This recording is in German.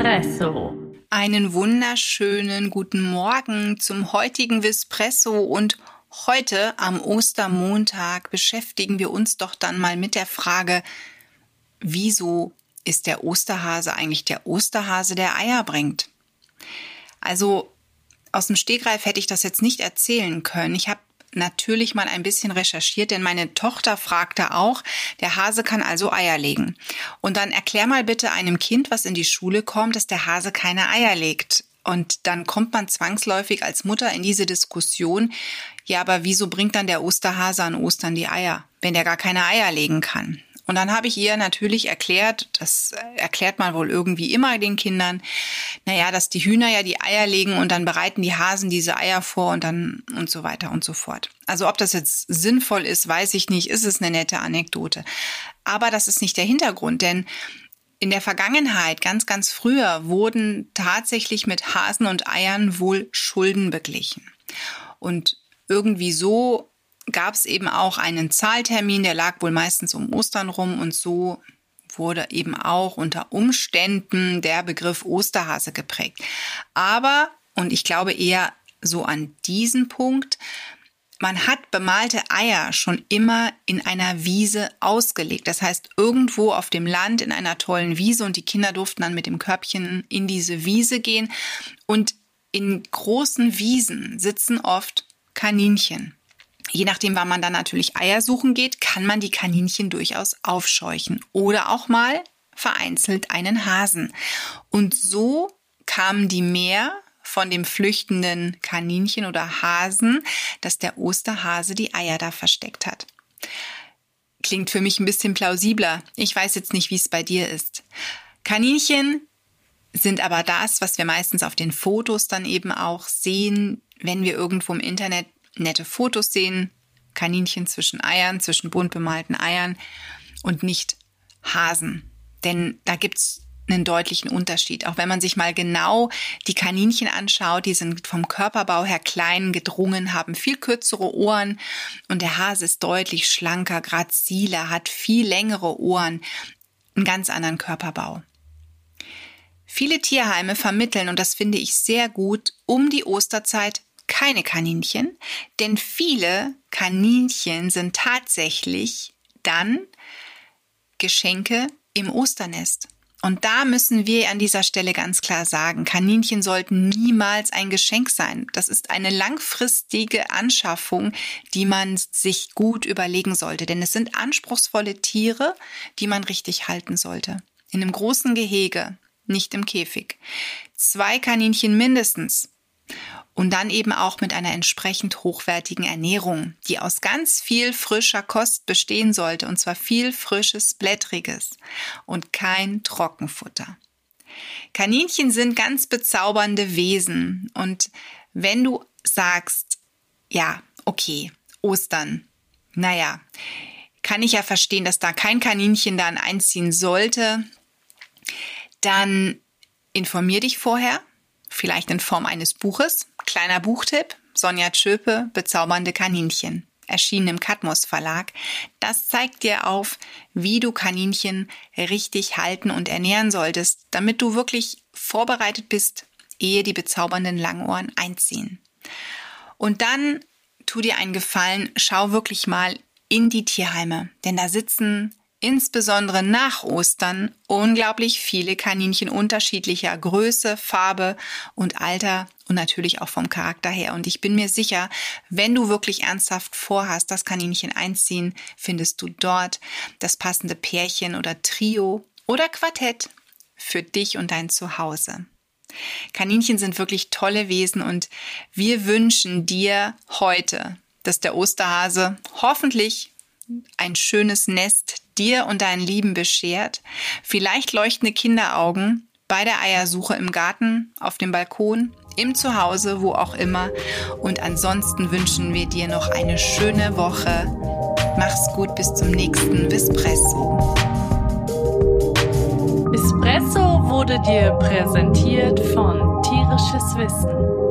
Vispresso. Einen wunderschönen guten Morgen zum heutigen Vispresso und heute am Ostermontag beschäftigen wir uns doch dann mal mit der Frage, wieso ist der Osterhase eigentlich der Osterhase, der Eier bringt? Also aus dem Stegreif hätte ich das jetzt nicht erzählen können. Ich habe natürlich mal ein bisschen recherchiert, denn meine Tochter fragte auch, der Hase kann also Eier legen. Und dann erklär mal bitte einem Kind, was in die Schule kommt, dass der Hase keine Eier legt. Und dann kommt man zwangsläufig als Mutter in diese Diskussion, ja, aber wieso bringt dann der Osterhase an Ostern die Eier, wenn der gar keine Eier legen kann? Und dann habe ich ihr natürlich erklärt, das erklärt man wohl irgendwie immer den Kindern, naja, dass die Hühner ja die Eier legen und dann bereiten die Hasen diese Eier vor und dann und so weiter und so fort. Also ob das jetzt sinnvoll ist, weiß ich nicht, ist es eine nette Anekdote. Aber das ist nicht der Hintergrund, denn in der Vergangenheit, ganz, ganz früher, wurden tatsächlich mit Hasen und Eiern wohl Schulden beglichen. Und irgendwie so gab es eben auch einen Zahltermin, der lag wohl meistens um Ostern rum und so wurde eben auch unter Umständen der Begriff Osterhase geprägt. Aber, und ich glaube eher so an diesen Punkt, man hat bemalte Eier schon immer in einer Wiese ausgelegt. Das heißt, irgendwo auf dem Land in einer tollen Wiese und die Kinder durften dann mit dem Körbchen in diese Wiese gehen. Und in großen Wiesen sitzen oft Kaninchen. Je nachdem, wann man dann natürlich Eier suchen geht, kann man die Kaninchen durchaus aufscheuchen oder auch mal vereinzelt einen Hasen. Und so kamen die mehr von dem flüchtenden Kaninchen oder Hasen, dass der Osterhase die Eier da versteckt hat. Klingt für mich ein bisschen plausibler. Ich weiß jetzt nicht, wie es bei dir ist. Kaninchen sind aber das, was wir meistens auf den Fotos dann eben auch sehen, wenn wir irgendwo im Internet nette Fotos sehen, Kaninchen zwischen Eiern, zwischen bunt bemalten Eiern und nicht Hasen. Denn da gibt's einen deutlichen Unterschied. Auch wenn man sich mal genau die Kaninchen anschaut, die sind vom Körperbau her klein, gedrungen, haben viel kürzere Ohren und der Hase ist deutlich schlanker, graziler, hat viel längere Ohren, einen ganz anderen Körperbau. Viele Tierheime vermitteln, und das finde ich sehr gut, um die Osterzeit keine Kaninchen, denn viele Kaninchen sind tatsächlich dann Geschenke im Osternest. Und da müssen wir an dieser Stelle ganz klar sagen, Kaninchen sollten niemals ein Geschenk sein. Das ist eine langfristige Anschaffung, die man sich gut überlegen sollte. Denn es sind anspruchsvolle Tiere, die man richtig halten sollte. In einem großen Gehege, nicht im Käfig. Zwei Kaninchen mindestens. Und dann eben auch mit einer entsprechend hochwertigen Ernährung, die aus ganz viel frischer Kost bestehen sollte, und zwar viel frisches, blättriges und kein Trockenfutter. Kaninchen sind ganz bezaubernde Wesen und wenn du sagst, ja, okay, Ostern, naja, kann ich ja verstehen, dass da kein Kaninchen dann einziehen sollte, dann informier dich vorher, vielleicht in Form eines Buches. Kleiner Buchtipp, Sonja Tschöpe, Bezaubernde Kaninchen, erschienen im Katmos Verlag. Das zeigt dir auf, wie du Kaninchen richtig halten und ernähren solltest, damit du wirklich vorbereitet bist, ehe die bezaubernden Langohren einziehen. Und dann tu dir einen Gefallen, schau wirklich mal in die Tierheime, denn da sitzen insbesondere nach Ostern unglaublich viele Kaninchen unterschiedlicher Größe, Farbe und Alter und natürlich auch vom Charakter her. Und ich bin mir sicher, wenn du wirklich ernsthaft vorhast, das Kaninchen einziehen, findest du dort das passende Pärchen oder Trio oder Quartett für dich und dein Zuhause. Kaninchen sind wirklich tolle Wesen und wir wünschen dir heute, dass der Osterhase hoffentlich ein schönes Nest dir und deinen Lieben beschert, vielleicht leuchtende Kinderaugen bei der Eiersuche im Garten, auf dem Balkon, im Zuhause, wo auch immer. Und ansonsten wünschen wir dir noch eine schöne Woche. Mach's gut, bis zum nächsten Vispresso. Espresso wurde dir präsentiert von Tierisches Wissen